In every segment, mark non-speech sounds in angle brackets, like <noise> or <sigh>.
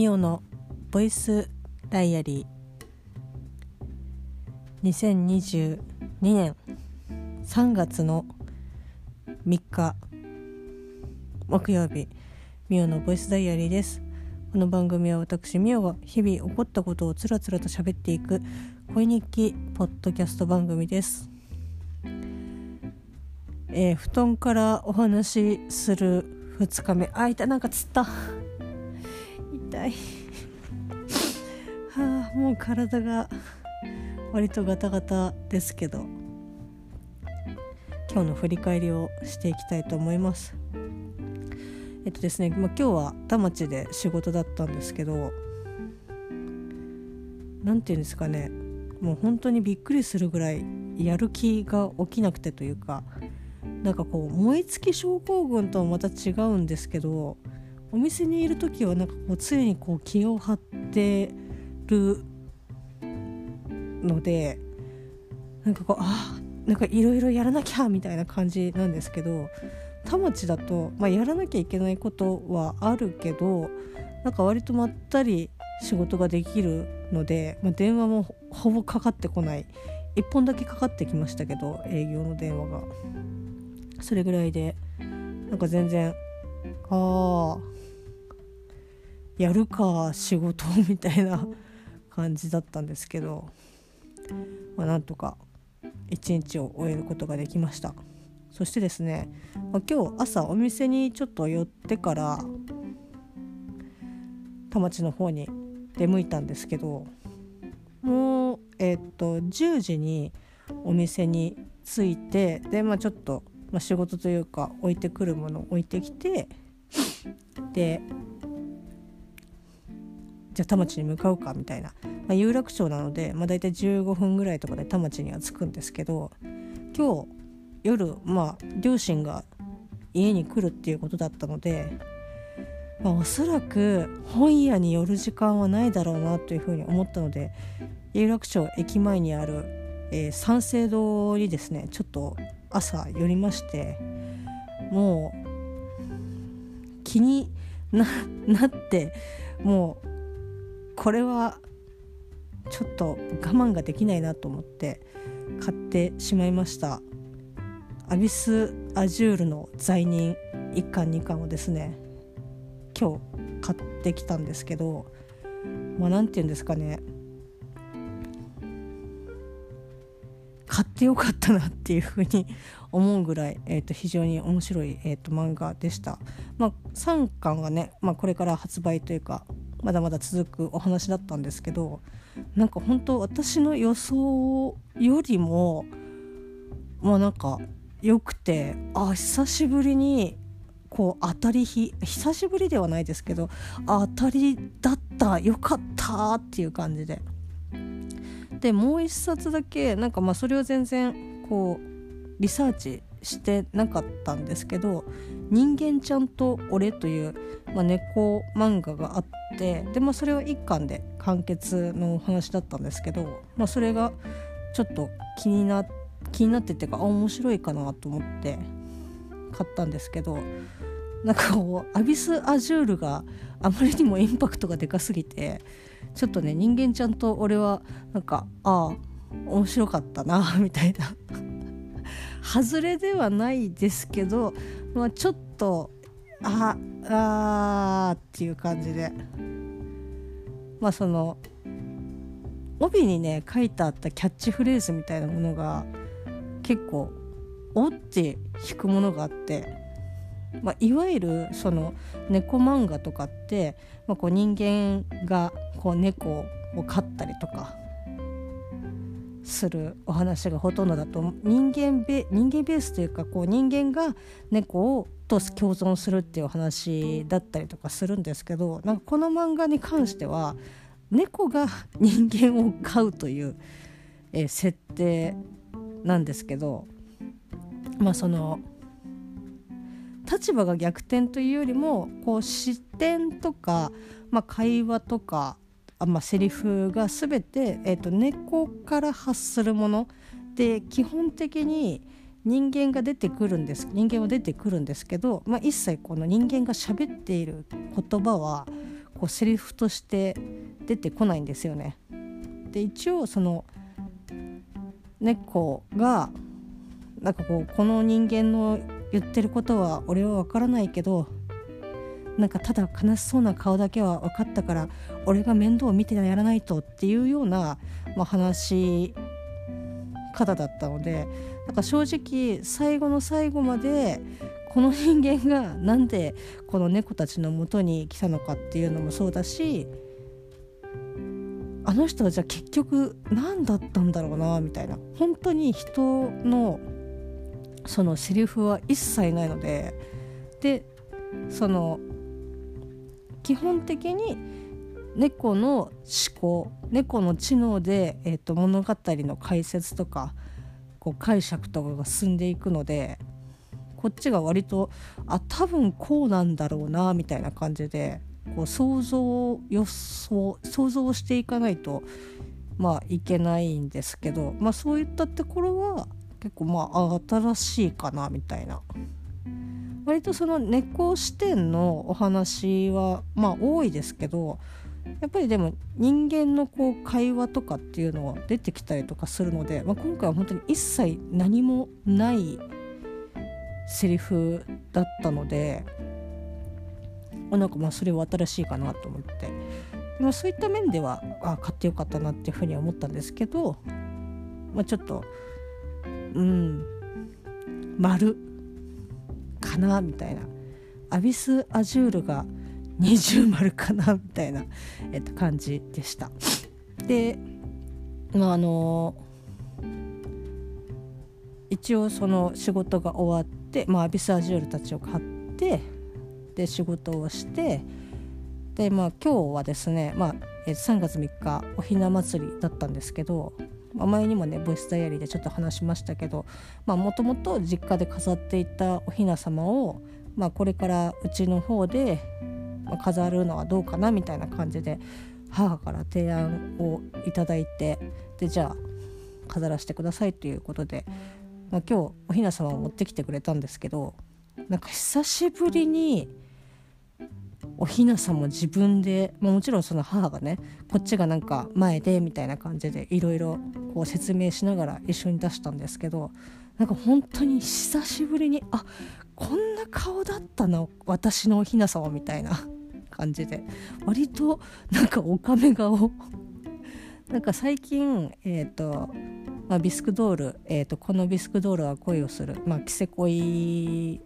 ミオのボイスダイアリー。2022年3月の3日木曜日ミオのボイスダイアリーです。この番組は私ミオが日々起こったことをつらつらと喋っていく恋日記ポッドキャスト番組です。えー、布団からお話しする2日目。あいたなんかつった。痛い。<laughs> はあもう体が割とガタガタですけど。今日の振り返りをしていきたいと思います。えっとですね、まあ、今日は田町で仕事だったんですけど何て言うんですかね。もう本当にびっくりするぐらいやる気が起きなくてというかなんかこう燃え尽き症候群とはまた違うんですけどお店にいる時はなんかこう常にこう気を張ってるのでなんかこうあなんかいろいろやらなきゃみたいな感じなんですけど田町だと、まあ、やらなきゃいけないことはあるけどなんか割とまったり仕事ができるので、まあ、電話もほぼかかってこない。1本だけかかってきましたけど営業の電話が。それぐらいでなんか全然ああやるか仕事みたいな感じだったんですけど、まあ、なんとか一日を終えることができました。そしてですね、まあ、今日朝お店にちょっと寄ってから田町の方に出向いたんですけどもうえっ、と10時にお店に着いてでまあちょっと、まあ、仕事というか置いてくるものを置いてきてでじゃあ田町に向かうかみたいな、まあ、有楽町なので、まあ、大体15分ぐらいとかで田町には着くんですけど今日夜まあ両親が家に来るっていうことだったので、まあ、おそらく本屋に寄る時間はないだろうなというふうに思ったので有楽町駅前にある、えー、三省堂にですねちょっと朝寄りましてもう気になってもうこれはちょっと我慢ができないなと思って買ってしまいましたアビス・アジュールの罪人1巻2巻をですね今日買ってきたんですけどまあ何て言うんですかね買ってよかったなっていうふうに <laughs> 思うぐらい、えー、と非常に面白い、えー、と漫画でした。まあ、3巻がね、まあ、これから発売というかまだまだ続くお話だったんですけどなんか本当私の予想よりもまあなんか良くてあ久しぶりにこう当たり日久しぶりではないですけど当たりだったよかったっていう感じで。でもう一冊だけなんかまあそれは全然こうリサーチしてなかったんですけど「人間ちゃんと俺」という、まあ、猫漫画があってで、まあ、それは1巻で完結のお話だったんですけど、まあ、それがちょっと気にな気になっててかあ面白いかなと思って買ったんですけどなんかこうアビス・アジュールがあまりにもインパクトがでかすぎてちょっとね人間ちゃんと俺はなんかああ面白かったな <laughs> みたいな。外れではないですけど、まあ、ちょっとああっていう感じで。まあその帯にね書いてあったキャッチフレーズみたいなものが結構おって引くものがあって、まあ、いわゆるその猫漫画とかって、まあ、こう人間がこう猫を飼ったりとかするお話がほとんどだと人間ベ人間ベースというかこう人間が猫をと共存するっていう話だったりとかするんですけどなんかこの漫画に関しては猫が <laughs> 人間を飼うという、えー、設定なんですけどまあその立場が逆転というよりもこう視点とか、まあ、会話とかあ、まあ、セリフが全て、えーと、猫から発するもので基本的に人間が出てくるんです人間は出てくるんですけど、まあ、一切この人間が喋っている言葉はこうセリフとして出てこないんですよね。で一応その猫がなんかこうこの人間の言ってることは俺は分からないけどなんかただ悲しそうな顔だけは分かったから俺が面倒を見てやらないとっていうような、まあ、話し方だったのでなんか正直最後の最後までこの人間がなんでこの猫たちのもとに来たのかっていうのもそうだしあの人はじゃあ結局何だったんだろうなみたいな。本当に人のそのセリフは一切ないので。でその基本的に猫の思考猫の知能で、えーと、物語の解説とかこう解釈とかが進んでいくのでこっちが割とあ多分こうなんだろうなみたいな感じでこう想像予想想像していかないとまあいけないんですけど、まあ、そういったところは結構まあ新しいかなみたいな。割とその猫視点のお話はまあ多いですけどやっぱりでも人間のこう会話とかっていうのは出てきたりとかするので、まあ、今回は本当に一切何もないセリフだったのでなんかまあそれは新しいかなと思って、まあ、そういった面ではあ買ってよかったなっていうふうには思ったんですけど、まあ、ちょっとうん丸かなみたいな。アビス・アジュールが二重丸かなみたいな、えっと、感じでした。でまああの一応その仕事が終わって、まあ、アビス・アジュールたちを買ってで仕事をしてでまあ今日はですね、まあ、3月3日おひな祭りだったんですけど、前にもねボイスダイアリーでちょっと話しましたけどもともと実家で飾っていたおひな様を、まあ、これからうちの方で飾るのはどうかなみたいな感じで母から提案をいただいてでじゃあ飾らせてくださいということで、まあ、今日おひな様を持ってきてくれたんですけどなんか久しぶりにおひなさんも自分で、まあ、もちろんその母がねこっちがなんか前でみたいな感じでいろいろ説明しながら一緒に出したんですけどなんか本当に久しぶりにあこんな顔だったな私のおひな様みたいな。感じで割と <laughs> なんかおかめ顔なんか最近えっ、ー、とまあ、ビスクドール、えーと、このビスクドールは恋をする、まあ、キセ恋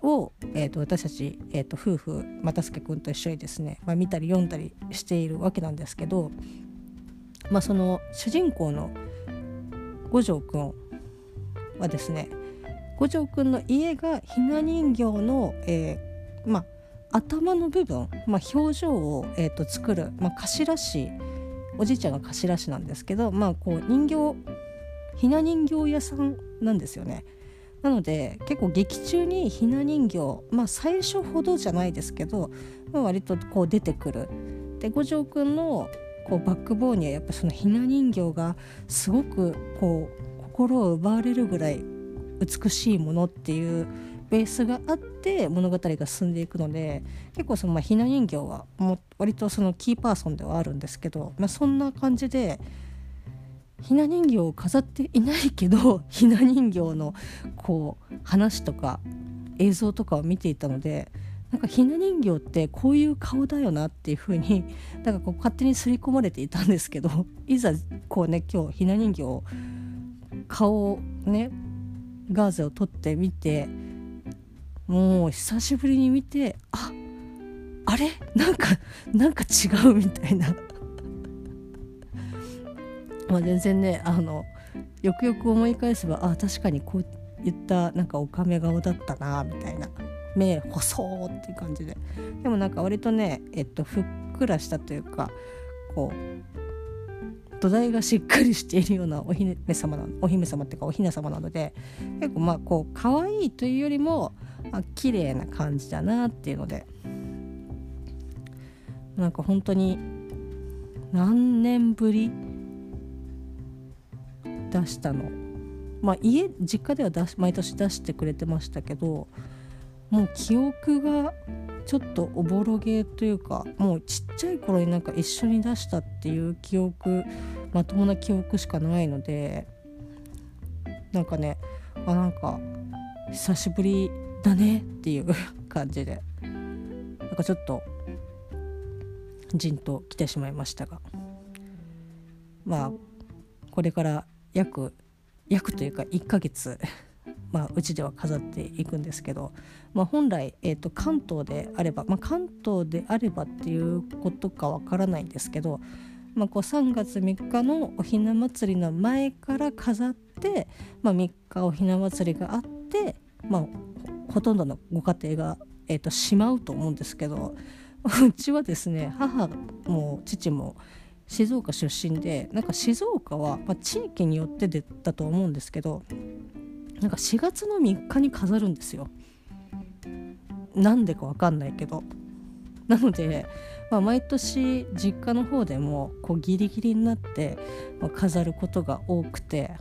を、えーと、私たち、えーと、夫婦又助君と一緒にですね、まあ、見たり読んだりしているわけなんですけど、まあ、その主人公の五条君はですね五条君の家がひな人形の、えー、まあ、頭の部分、まあ、表情を、えー、と作る、まあ、頭師おじいちゃんが頭師なんですけど、まあ、こう人形ひな人形屋さんなんですよね。なので結構劇中にひな人形まあ最初ほどじゃないですけど、まあ、割とこう出てくる。で五条くんのこうバックボーンにはやっぱそのひな人形がすごくこう心を奪われるぐらい美しいものっていうベースがあって物語が進んでいくので結構そのまあひな人形はもう割とそのキーパーソンではあるんですけど、まあ、そんな感じでひな人形を飾っていないけど <laughs> ひな人形のこう話とか映像とかを見ていたのでなんかひな人形ってこういう顔だよなっていう風に <laughs> なんかこう勝手に刷り込まれていたんですけどいざこうね今日ひな人形顔をねガーゼを取ってみてもう久しぶりに見てああれ？なんかなんか違うみたいな。<laughs> まあ、全然ねあのよくよく思い返せばあ確かにこういったなんかおかめ顔だったなみたいな。目細っていう感じで。でもなんか割とねえっとふっくらしたというかこう土台がしっかりしているようなお姫様なお姫様っていうかおひな様なので結構まあこう可愛いというよりもあ綺麗な感じだなっていうので。なんか本当に何年ぶり出したの？まあ家実家では出毎年出してくれてましたけどもう記憶がちょっとおぼろげというかもうちっちゃい頃になんか一緒に出したっていう記憶まともな記憶しかないのでなんかねあなんか久しぶりだねっていう感じで。なんかちょっとじんと来てしまいましたが。まあこれから約約というか1ヶ月まあ、うちでは飾っていくんですけど、まあ、本来、えーと、関東であれば、まあ、関東であればっていうことかわからないんですけど、まあ、こう3月3日のおひな祭りの前から飾って、まあ、3日おひな祭りがあって、まあ、ほとんどのご家庭が、えーと、しまうと思うんですけど <laughs> うちはですね母も父も静岡出身でなんか静岡は、まあ、地域によってでだと思うんですけどなんか4月の3日に飾るんですよ。なんでかわかんないけど。なので、まあ、毎年実家の方でもこうギリギリになって、飾ることが多くて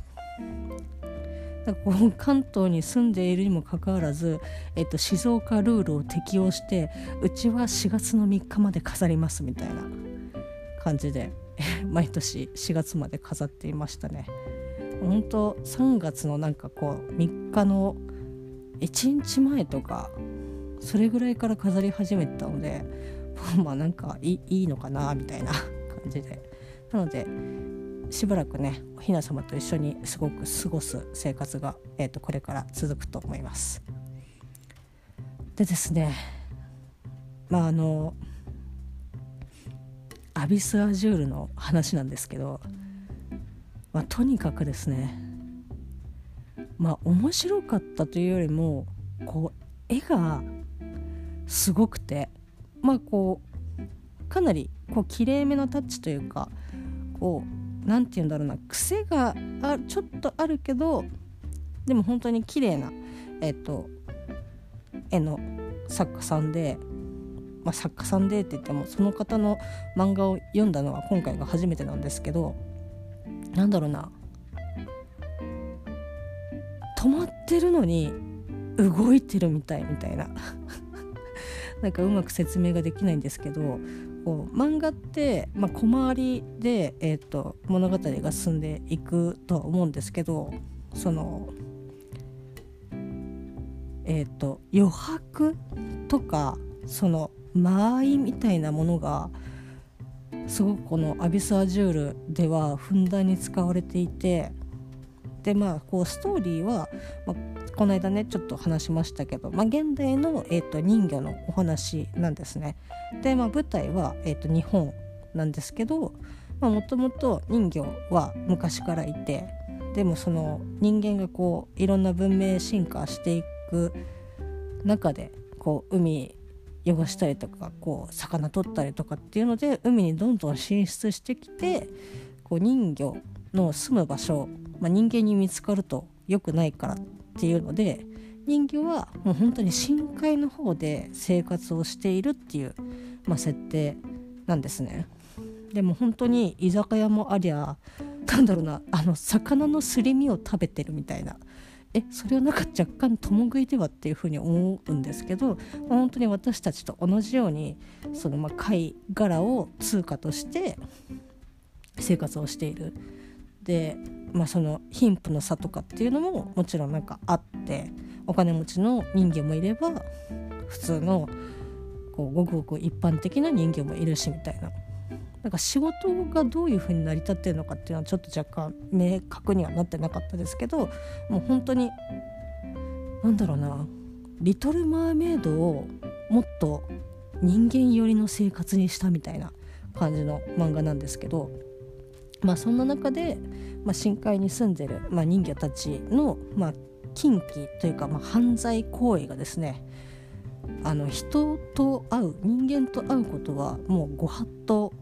なんかこう関東に住んでいるにもかかわらず、えっと、静岡ルールを適用してうちは4月の3日まで飾りますみたいな感じで <laughs> 毎年4月まで飾っていましたね。本当3月のなんかこう3日の1日前とかそれぐらいから飾り始めてたので <laughs> まあなんかいいのかなみたいな感じでなのでしばらくねおひな様と一緒にすごく過ごす生活が、えーと、これから続くと思います。でですねまああのアビス・アジュールの話なんですけどまあ、とにかくですねまあ面白かったというよりもこう絵がすごくてまあこうかなりこう綺麗めのタッチというかこう何て言うんだろうな癖があちょっとあるけどでも本当に綺麗なえっ、と絵の作家さんで、まあ、作家さんでって言ってもその方の漫画を読んだのは今回が初めてなんですけどなんだろうな止まってるのに動いてるみたいみたいな。<laughs> なんかうまく説明ができないんですけどこう漫画って、まあ、小回りで、えーと、物語が進んでいくとは思うんですけどそのえっ、ー、と余白とかその間合いみたいなものがすごくこのアビス・アジュールではふんだんに使われていてでまあこうストーリーは、まあ、この間ねちょっと話しましたけど、まあ、現代の、えーと、人魚のお話なんですね。で、まあ、舞台は、えーと、日本なんですけどもともと人魚は昔からいてでもその人間がこういろんな文明進化していく中でこう海汚したりとかこう魚取ったりとかっていうので海にどんどん進出してきてこう人魚の住む場所、まあ、人間に見つかると良くないからっっていうので人魚はもう本当に深海の方で生活をしているっていう、まあ、設定なんですね。でも本当に居酒屋もありゃなんだろうなあの魚のすり身を食べてるみたいなえそれはなんか若干共食いではっていうふうに思うんですけど本当に私たちと同じようにそのまあ貝殻を通貨として生活をしている。で、まあ、その貧富の差とかっていうのももちろんなんかあってお金持ちの人間もいれば普通のこうごくごく一般的な人間もいるしみたいな。なんか仕事がどういうふうに成り立ってるのかっていうのはちょっと若干明確にはなってなかったですけどもう本当に何だろうな「リトル・マーメイド」をもっと人間寄りの生活にしたみたいな感じの漫画なんですけどまあそんな中で、まあ、深海に住んでる、まあ、人魚たちの、まあ、禁忌というか、まあ、犯罪行為がですねあの人と会う人間と会うことはもうご法度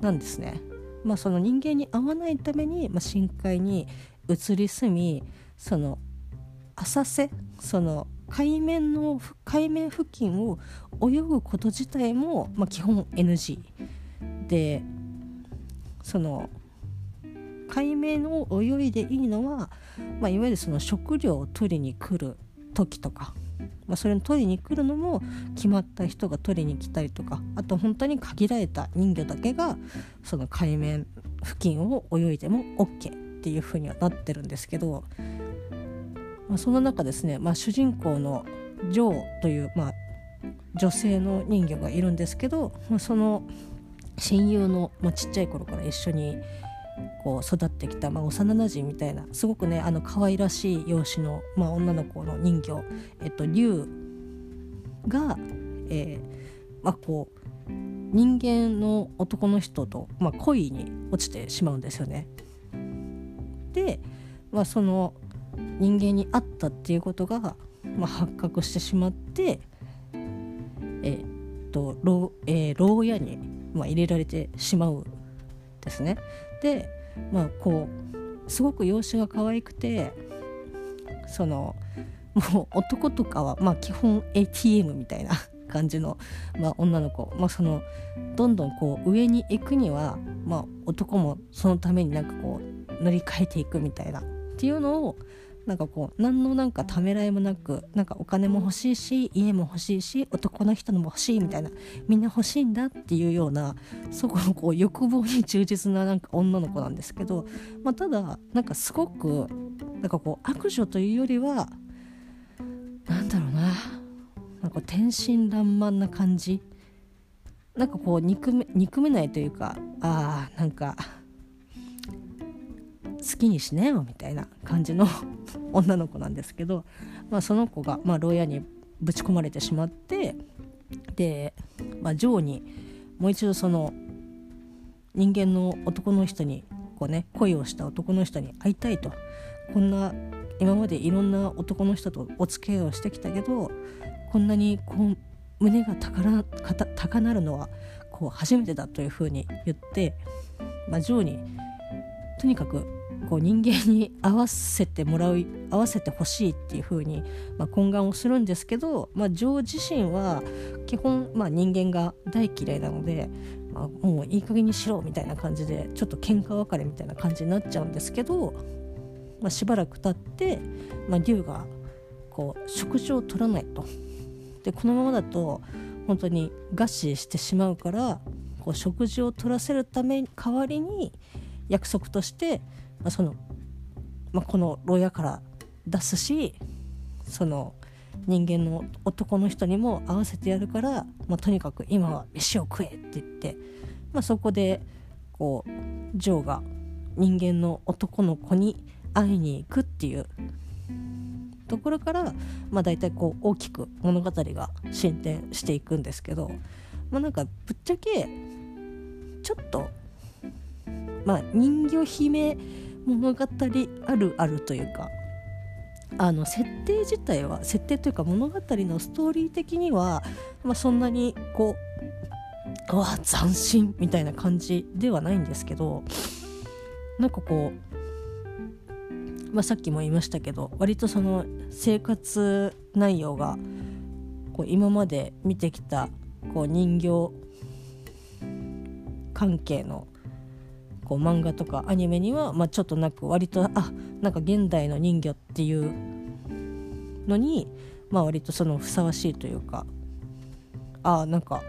なんですね。まあ、その人間に会わないために、まあ、深海に移り住みその浅瀬その海面の海面付近を泳ぐこと自体も、まあ、基本 NG でその海面を泳いでいいのは、まあ、いわゆるその食料を取りに来る時とかまあ、それを取りに来るのも決まった人が取りに来たりとかあと本当に限られた人魚だけがその海面付近を泳いでも OK っていう風にはなってるんですけど、まあ、その中ですね、まあ、主人公のジョーという、まあ、女性の人魚がいるんですけど、まあ、その親友の、まあ、ちっちゃい頃から一緒にこう育ってきた、まあ、幼なじみみたいなすごくねあの可愛らしい容姿の、まあ、女の子の人形、えっと、竜が、えーまあ、こう人間の男の人と、まあ、恋に落ちてしまうんですよね。で、まあ、その人間に会ったっていうことが、まあ、発覚してしまってえー、っと牢,、えー、牢屋に、まあ、入れられてしまうですね。でまあこうすごく容姿が可愛くてそのもう男とかは、まあ、基本 ATM みたいな <laughs> 感じの、まあ、女の子、まあ、そのどんどんこう上に行くには、まあ、男もそのためになんかこう乗り換えていくみたいなっていうのをなんかこう何のなんかためらいもなくなんかお金も欲しいし家も欲しいし男の人のも欲しいみたいなみんな欲しいんだっていうようなそこのこう欲望に忠実ななんか女の子なんですけど、まあ、ただなんかすごくなんかこう悪女というよりはなんだろうななんか天真爛漫な感じ。なんかこう憎め憎めないというかああなんか好きにしなよみたいな感じの <laughs> 女の子なんですけど、まあ、その子が、まあ、牢屋にぶち込まれてしまってで、まあ、ジョーにもう一度その人間の男の人にこうね恋をした男の人に会いたいと。こんな今までいろんな男の人とお付き合いをしてきたけどこんなにこう胸が高高鳴るのはこう初めてだというふうに言って、まあ、ジョーにとにかくこう人間に合わせてもらう合わせてほしいっていう風にまに、懇願をするんですけど、まあ、ジョー自身は基本、まあ、人間が大嫌いなので、まあ、もういい加減にしろみたいな感じでちょっと喧嘩別れみたいな感じになっちゃうんですけど、まあ、しばらく経って、まあ、竜がこう食事を取らないと。でこのままだと本当に餓死してしまうからこう食事を取らせるため代わりに約束としてあ、その、まあ、この牢屋から出すしその人間の男の人にも合わせてやるから、まあ、とにかく今は飯を食えって言って、まあ、そこでこうジョーが人間の男の子に会いに行くっていうところから、まあ、大体こう大きく物語が進展していくんですけど、まあ、なんかぶっちゃけちょっとまあ人魚姫物語あるあるというかあの設定自体は設定というか物語のストーリー的には、まあ、そんなにこううわ斬新みたいな感じではないんですけどなんかこう、まあ、さっきも言いましたけど割とその生活内容がこう今まで見てきたこう人形関係のこう漫画とかアニメには、まあ、ちょっとなく割とあなんか現代の人魚っていうのに、まあ、割とそのふさわしいというかあなんか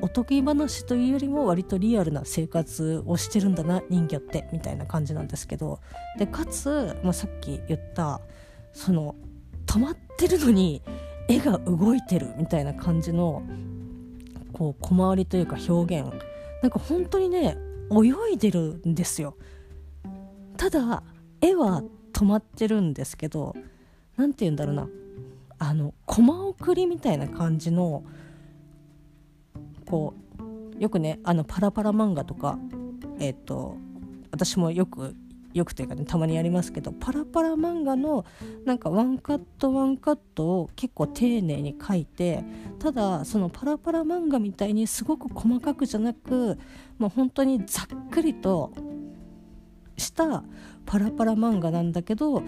お得意話というよりも割とリアルな生活をしてるんだな人魚ってみたいな感じなんですけどでかつ、まあ、さっき言ったその止まってるのに絵が動いてるみたいな感じのこう小回りというか表現。なんか本当にね泳いでるんですよ。ただ絵は止まってるんですけど何て言うんだろうな。あのコマ送りみたいな感じのこうよくねあのパラパラ漫画とかえっ、ー、と私もよくよくというかねたまにやりますけどパラパラ漫画のなんかワンカットワンカットを結構丁寧に描いてただそのパラパラ漫画みたいにすごく細かくじゃなくもう本当にざっくりとしたパラパラ漫画なんだけど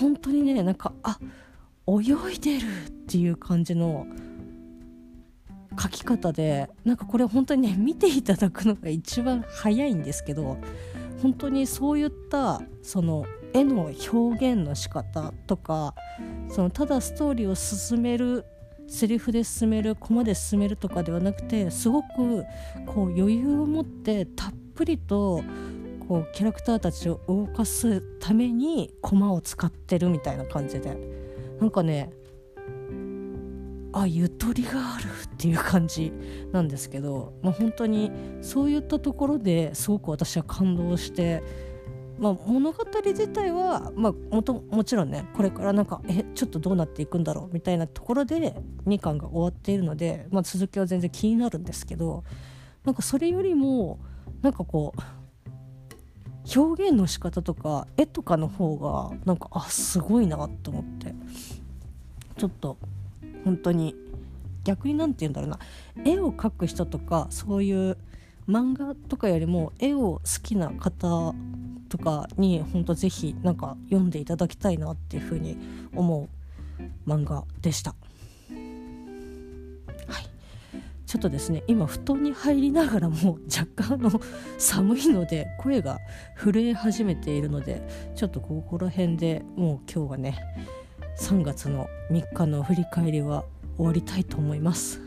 本当にねなんかあ泳いでるっていう感じの描き方でなんかこれ本当にね見ていただくのが一番早いんですけど本当にそういったその絵の表現の仕方とかそのただストーリーを進めるセリフで進めるコマで進めるとかではなくてすごくこう余裕を持ってたっぷりとこうキャラクターたちを動かすためにコマを使ってるみたいな感じで。なんかねあゆとりがあるっていう感じなんですけど、まあ、本当にそういったところですごく私は感動して、まあ、物語自体は、まあ、もともちろんねこれからなんかえちょっとどうなっていくんだろうみたいなところで2巻が終わっているので、まあ、続きは全然気になるんですけどなんかそれよりもなんかこう表現の仕方とか絵とかの方がなんかあすごいなと思ってちょっと本当に。逆に何て言うんだろうな。絵を描く人とかそういう漫画とかよりも絵を好きな方とかに本当ぜひなんか読んでいただきたいなっていうふうに思う漫画でした。はい。ちょっとですね今布団に入りながらも若干の寒いので声が震え始めているのでちょっとここら辺でもう今日はね3月の3日の振り返りは終わりたいと思います。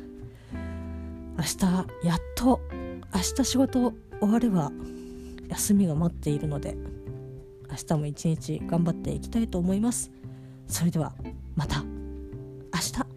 明日やっと明日仕事終われば休みが待っているので明日も一日頑張っていきたいと思います。それではまた。明日。